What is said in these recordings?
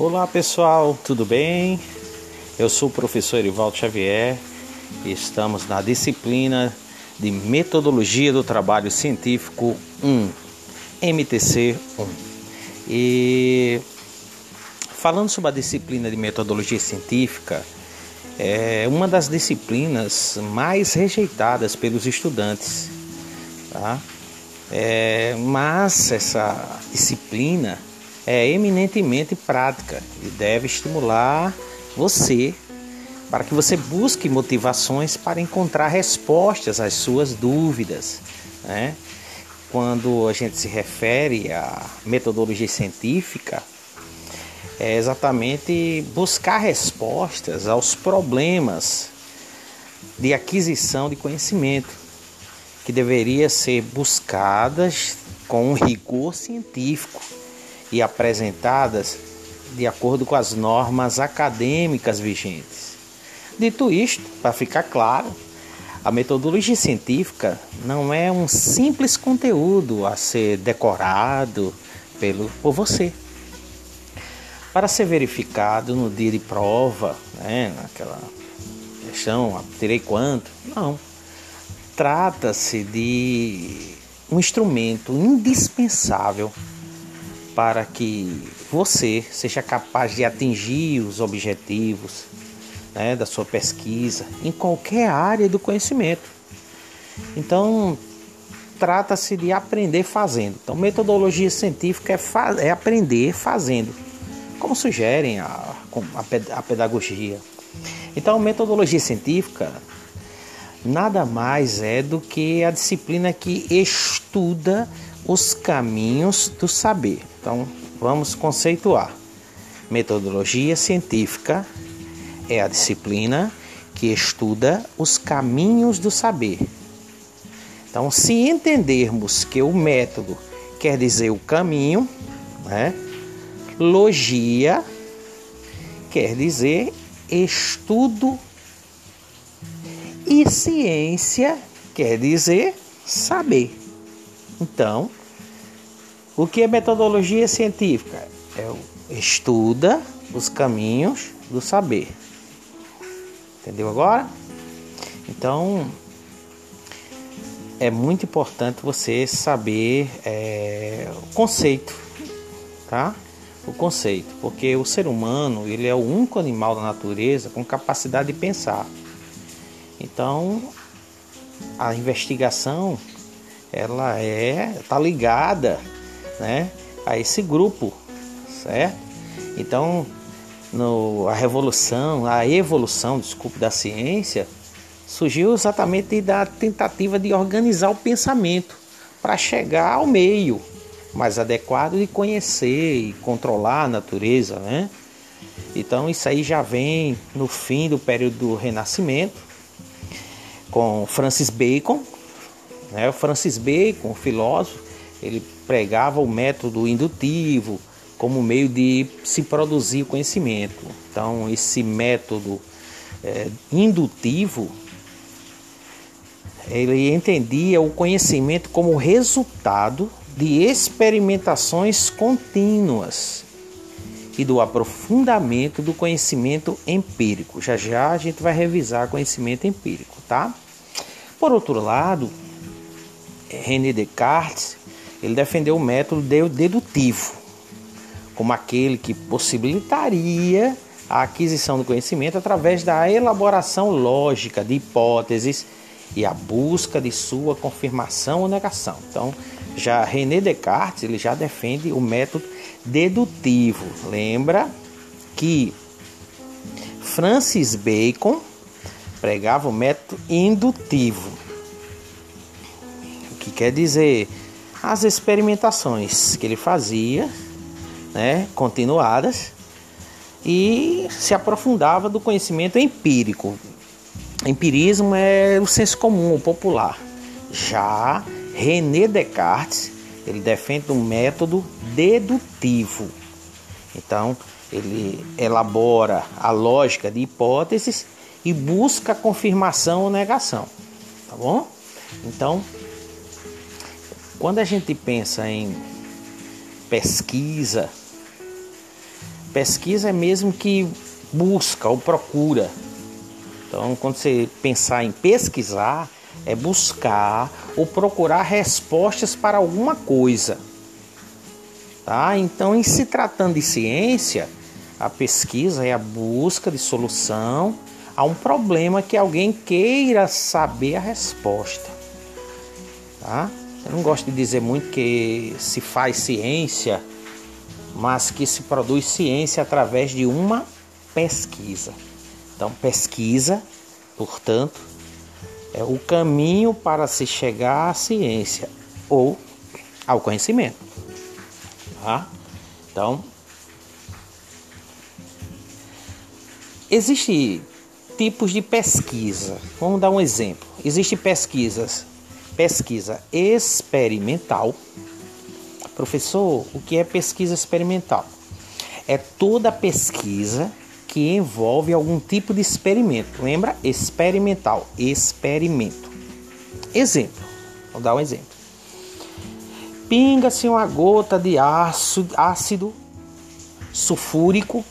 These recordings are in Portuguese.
Olá pessoal, tudo bem? Eu sou o professor Erivaldo Xavier e estamos na disciplina de Metodologia do Trabalho Científico 1, MTC 1. E falando sobre a disciplina de Metodologia Científica, é uma das disciplinas mais rejeitadas pelos estudantes, tá? É, mas essa disciplina é eminentemente prática e deve estimular você para que você busque motivações para encontrar respostas às suas dúvidas. Né? Quando a gente se refere à metodologia científica, é exatamente buscar respostas aos problemas de aquisição de conhecimento que deveria ser buscadas com um rigor científico e apresentadas de acordo com as normas acadêmicas vigentes. Dito isto, para ficar claro, a metodologia científica não é um simples conteúdo a ser decorado pelo, por você. Para ser verificado no dia de prova, né, naquela questão, tirei quanto? Não. Trata-se de um instrumento indispensável para que você seja capaz de atingir os objetivos né, da sua pesquisa em qualquer área do conhecimento. Então, trata-se de aprender fazendo. Então, metodologia científica é, é aprender fazendo, como sugerem a, a, a pedagogia. Então, metodologia científica nada mais é do que a disciplina que estuda os caminhos do saber. Então, vamos conceituar. Metodologia científica é a disciplina que estuda os caminhos do saber. Então, se entendermos que o método quer dizer o caminho, né? Logia quer dizer estudo e ciência quer dizer saber. Então, o que é metodologia científica? É estuda os caminhos do saber. Entendeu agora? Então, é muito importante você saber é, o conceito, tá? O conceito, porque o ser humano ele é o único animal da natureza com capacidade de pensar. Então, a investigação ela é tá ligada, né, a esse grupo, certo? Então, no, a revolução, a evolução, desculpe, da ciência surgiu exatamente da tentativa de organizar o pensamento para chegar ao meio mais adequado de conhecer e controlar a natureza, né? Então isso aí já vem no fim do período do Renascimento com Francis Bacon, né? Francis Bacon, filósofo, ele pregava o método indutivo como meio de se produzir conhecimento. Então, esse método é, indutivo, ele entendia o conhecimento como resultado de experimentações contínuas e do aprofundamento do conhecimento empírico. Já já a gente vai revisar conhecimento empírico, tá? Por outro lado, René Descartes, ele defendeu o método dedutivo, como aquele que possibilitaria a aquisição do conhecimento através da elaboração lógica de hipóteses e a busca de sua confirmação ou negação. Então, já René Descartes, ele já defende o método dedutivo. Lembra que Francis Bacon pregava o método indutivo que quer dizer as experimentações que ele fazia, né, continuadas, e se aprofundava do conhecimento empírico. Empirismo é o senso comum, o popular. Já René Descartes, ele defende um método dedutivo. Então, ele elabora a lógica de hipóteses e busca confirmação ou negação, tá bom? Então, quando a gente pensa em pesquisa, Pesquisa é mesmo que busca ou procura. Então, quando você pensar em pesquisar, é buscar ou procurar respostas para alguma coisa. Tá? Então, em se tratando de ciência, a pesquisa é a busca de solução a um problema que alguém queira saber a resposta. Tá? Eu não gosto de dizer muito que se faz ciência, mas que se produz ciência através de uma pesquisa. Então, pesquisa, portanto, é o caminho para se chegar à ciência ou ao conhecimento. Tá? Então, existe tipos de pesquisa. Vamos dar um exemplo. Existe pesquisas, pesquisa experimental. Professor, o que é pesquisa experimental? É toda pesquisa que envolve algum tipo de experimento. Lembra? Experimental, experimento. Exemplo. Vou dar um exemplo. Pinga-se uma gota de ácido, ácido sulfúrico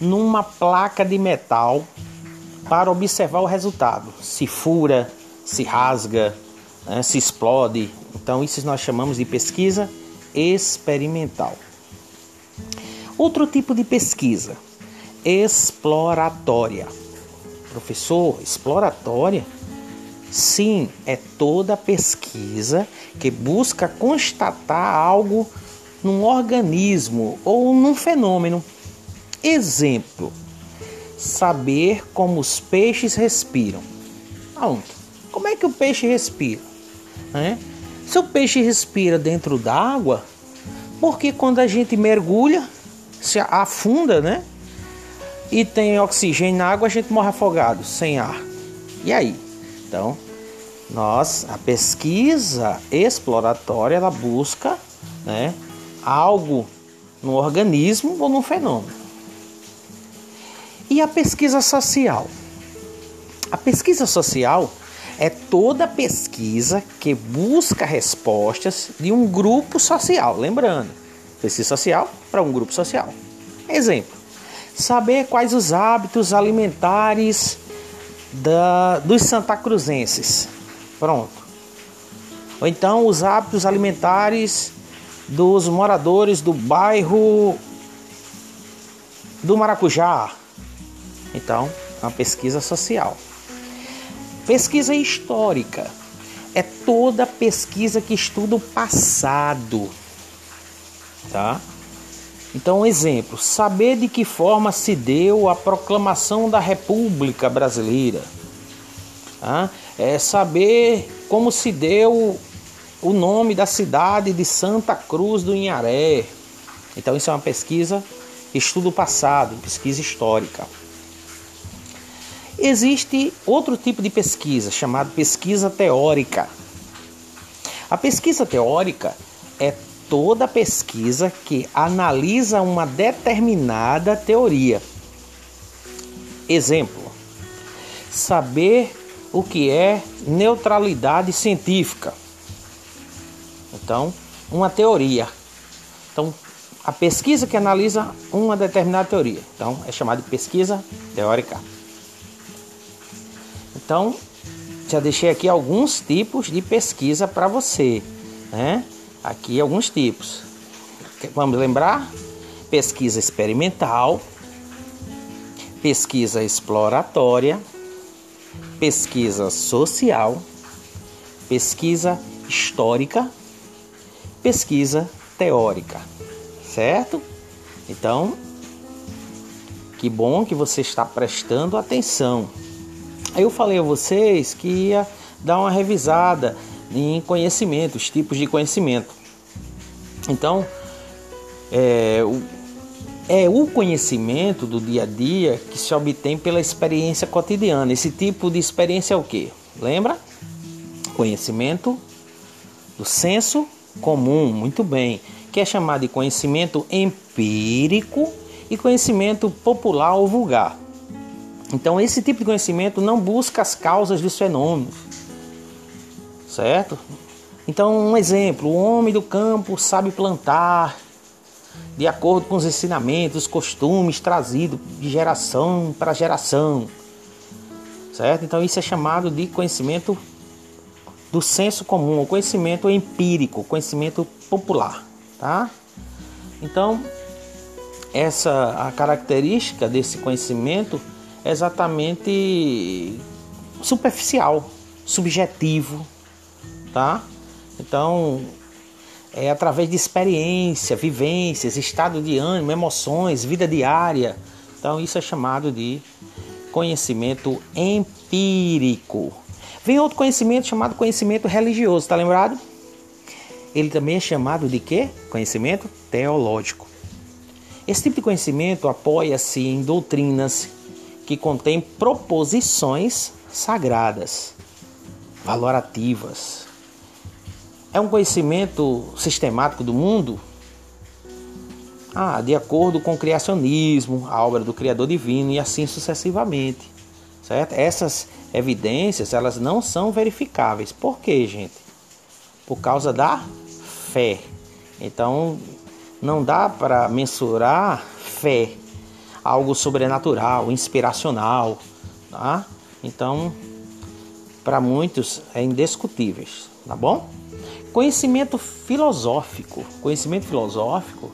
numa placa de metal para observar o resultado. Se fura, se rasga, né, se explode. Então, isso nós chamamos de pesquisa experimental. Outro tipo de pesquisa exploratória. Professor, exploratória? Sim, é toda pesquisa que busca constatar algo num organismo ou num fenômeno. Exemplo: saber como os peixes respiram. Aonde? Como é que o peixe respira? Né? Se o peixe respira dentro d'água, porque quando a gente mergulha, se afunda, né? e tem oxigênio na água, a gente morre afogado, sem ar. E aí? Então, nós, a pesquisa exploratória, ela busca né, algo no organismo ou no fenômeno. E a pesquisa social? A pesquisa social é toda pesquisa que busca respostas de um grupo social. Lembrando, pesquisa social para um grupo social. Exemplo: saber quais os hábitos alimentares da, dos santacruzenses. Pronto. Ou então os hábitos alimentares dos moradores do bairro do Maracujá. Então, uma pesquisa social. Pesquisa histórica é toda pesquisa que estuda o passado, tá? Então, um exemplo: saber de que forma se deu a proclamação da República Brasileira. Tá? É saber como se deu o nome da cidade de Santa Cruz do Inharé. Então, isso é uma pesquisa, estudo passado, pesquisa histórica. Existe outro tipo de pesquisa chamada pesquisa teórica. A pesquisa teórica é toda pesquisa que analisa uma determinada teoria. Exemplo: saber o que é neutralidade científica. Então, uma teoria. Então, a pesquisa que analisa uma determinada teoria. Então, é chamada de pesquisa teórica. Então, já deixei aqui alguns tipos de pesquisa para você, né? Aqui alguns tipos. Vamos lembrar? Pesquisa experimental, pesquisa exploratória, pesquisa social, pesquisa histórica, pesquisa teórica, certo? Então, que bom que você está prestando atenção. Eu falei a vocês que ia dar uma revisada em conhecimento, os tipos de conhecimento. Então, é o, é o conhecimento do dia a dia que se obtém pela experiência cotidiana. Esse tipo de experiência é o que? Lembra? Conhecimento do senso comum, muito bem, que é chamado de conhecimento empírico e conhecimento popular ou vulgar. Então, esse tipo de conhecimento não busca as causas dos fenômenos, certo? Então, um exemplo: o homem do campo sabe plantar, de acordo com os ensinamentos, os costumes trazidos de geração para geração. Certo? Então isso é chamado de conhecimento do senso comum, o conhecimento empírico, conhecimento popular, tá? Então, essa a característica desse conhecimento exatamente superficial, subjetivo, tá? Então, é através de experiência, vivências, estado de ânimo, emoções, vida diária. Então, isso é chamado de conhecimento empírico. Vem outro conhecimento chamado conhecimento religioso, tá lembrado? Ele também é chamado de quê? Conhecimento teológico. Esse tipo de conhecimento apoia-se em doutrinas que contêm proposições sagradas, valorativas. É um conhecimento sistemático do mundo? Ah, de acordo com o criacionismo, a obra do Criador Divino e assim sucessivamente. Certo? Essas evidências, elas não são verificáveis. Por quê, gente? Por causa da fé. Então, não dá para mensurar fé, algo sobrenatural, inspiracional, tá? Então, para muitos é indiscutível, tá bom? Conhecimento filosófico, conhecimento filosófico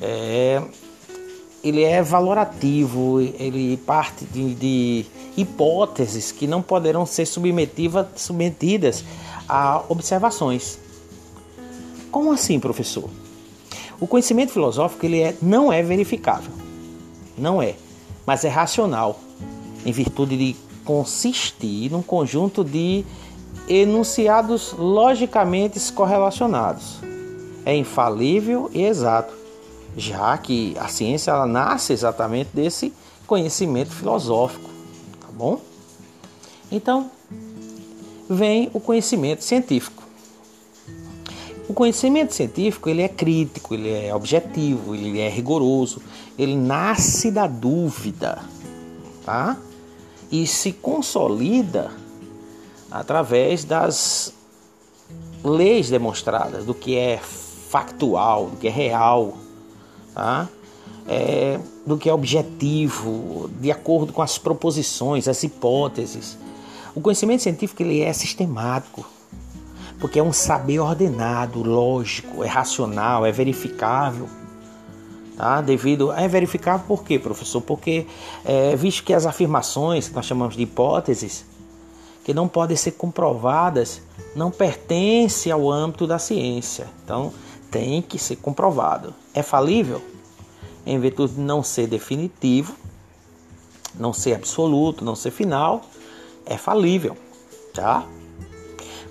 é ele é valorativo, ele parte de, de hipóteses que não poderão ser submetidas a observações. Como assim, professor? O conhecimento filosófico ele é, não é verificável, não é, mas é racional, em virtude de consistir num conjunto de enunciados logicamente correlacionados. É infalível e exato, já que a ciência ela nasce exatamente desse conhecimento filosófico, tá bom? Então, vem o conhecimento científico. O conhecimento científico ele é crítico, ele é objetivo, ele é rigoroso, ele nasce da dúvida, tá? E se consolida através das leis demonstradas do que é factual, do que é real, tá? É, do que é objetivo, de acordo com as proposições, as hipóteses. O conhecimento científico ele é sistemático, porque é um saber ordenado, lógico, é racional, é verificável. Tá? Devido é verificável por quê, professor? Porque é, visto que as afirmações que nós chamamos de hipóteses que não podem ser comprovadas não pertencem ao âmbito da ciência. Então tem que ser comprovado. É falível em virtude de não ser definitivo, não ser absoluto, não ser final, é falível, tá?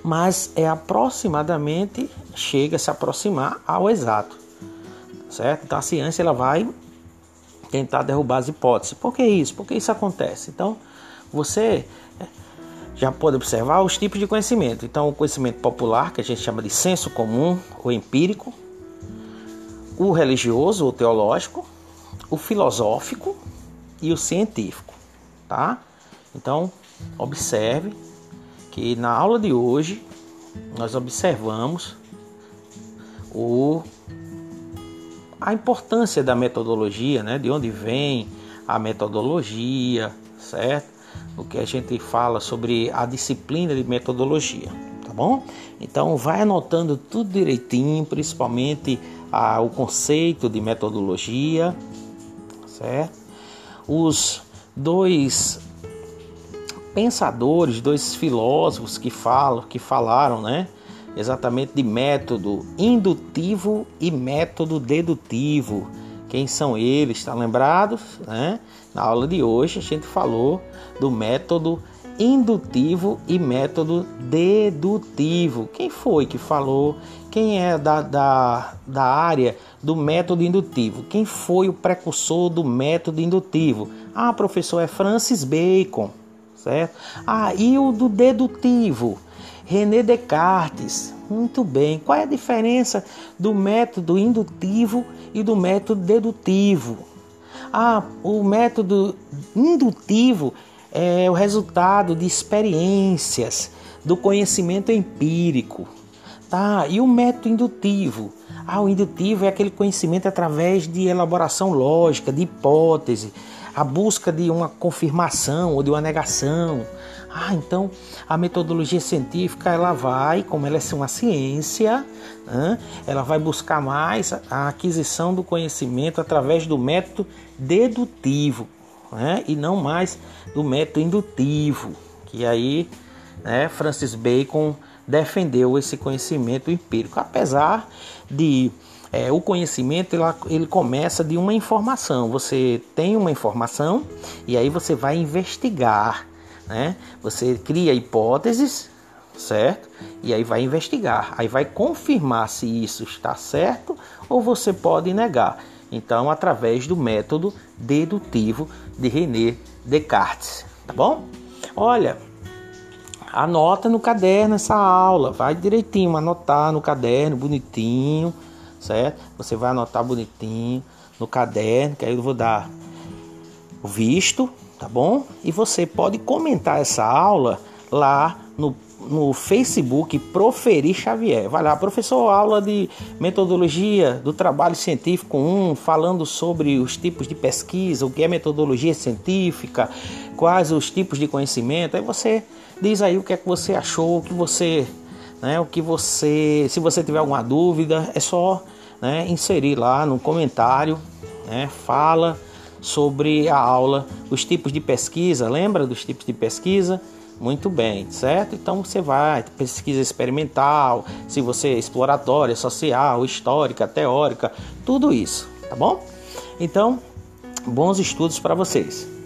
Mas é aproximadamente chega a se aproximar ao exato, certo? Então a ciência ela vai tentar derrubar as hipóteses. Por que isso? Por que isso acontece? Então você é, já pode observar os tipos de conhecimento. Então o conhecimento popular que a gente chama de senso comum ou empírico, o religioso ou teológico, o filosófico e o científico, tá? Então observe que na aula de hoje nós observamos o, a importância da metodologia, né? de onde vem a metodologia, certo? O que a gente fala sobre a disciplina de metodologia, tá bom? Então vai anotando tudo direitinho, principalmente a, o conceito de metodologia, certo? Os dois pensadores, dois filósofos que falam, que falaram, né? Exatamente de método indutivo e método dedutivo. Quem são eles? Está lembrados? Né? Na aula de hoje a gente falou do método indutivo e método dedutivo. Quem foi que falou? Quem é da, da, da área do método indutivo? Quem foi o precursor do método indutivo? Ah, professor, é Francis Bacon certo? Ah, e o do dedutivo? René Descartes. Muito bem. Qual é a diferença do método indutivo e do método dedutivo? Ah, o método indutivo é o resultado de experiências, do conhecimento empírico. Tá, e o método indutivo? Ah, o indutivo é aquele conhecimento através de elaboração lógica, de hipótese, a busca de uma confirmação ou de uma negação. Ah, então a metodologia científica ela vai, como ela é uma ciência, né, ela vai buscar mais a aquisição do conhecimento através do método dedutivo né, e não mais do método indutivo, que aí né, Francis Bacon defendeu esse conhecimento empírico, apesar de é, o conhecimento ele, ele começa de uma informação. Você tem uma informação e aí você vai investigar, né? Você cria hipóteses, certo? E aí vai investigar, aí vai confirmar se isso está certo ou você pode negar. Então, através do método dedutivo de René Descartes, tá bom? Olha, anota no caderno essa aula, vai direitinho, anotar no caderno, bonitinho, certo? Você vai anotar bonitinho no caderno, que aí eu vou dar o visto, tá bom? E você pode comentar essa aula lá no, no Facebook Proferir Xavier. Vai lá, professor, aula de metodologia do trabalho científico 1, falando sobre os tipos de pesquisa, o que é metodologia científica, quais os tipos de conhecimento. Aí você Diz aí o que é que você achou, o que você, né, o que você, se você tiver alguma dúvida, é só né, inserir lá no comentário, né, fala sobre a aula, os tipos de pesquisa, lembra dos tipos de pesquisa? Muito bem, certo? Então você vai, pesquisa experimental, se você é exploratória, social, histórica, teórica, tudo isso, tá bom? Então, bons estudos para vocês.